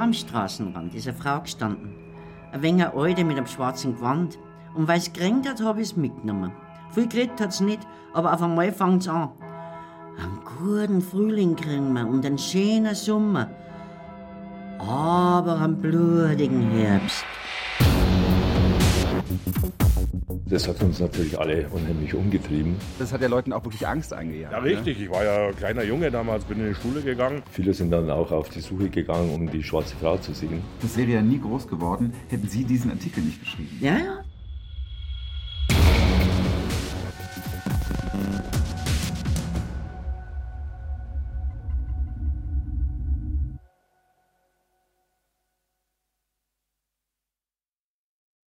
am Straßenrand ist eine Frau gestanden. Ein wenig eine Alte mit einem schwarzen Gewand. Und weil es geregnet hat, habe ich es mitgenommen. Viel geredet hat's nicht, aber auf einmal fängt's an. Einen guten Frühling kriegen wir und einen schönen Sommer. Aber einen blutigen Herbst. Das hat uns natürlich alle unheimlich umgetrieben. Das hat ja Leuten auch wirklich Angst eingejagt. Ja, richtig. Ich war ja ein kleiner Junge damals, bin in die Schule gegangen. Viele sind dann auch auf die Suche gegangen, um die schwarze Frau zu sehen. Das wäre ja nie groß geworden, hätten Sie diesen Artikel nicht geschrieben. Ja, ja,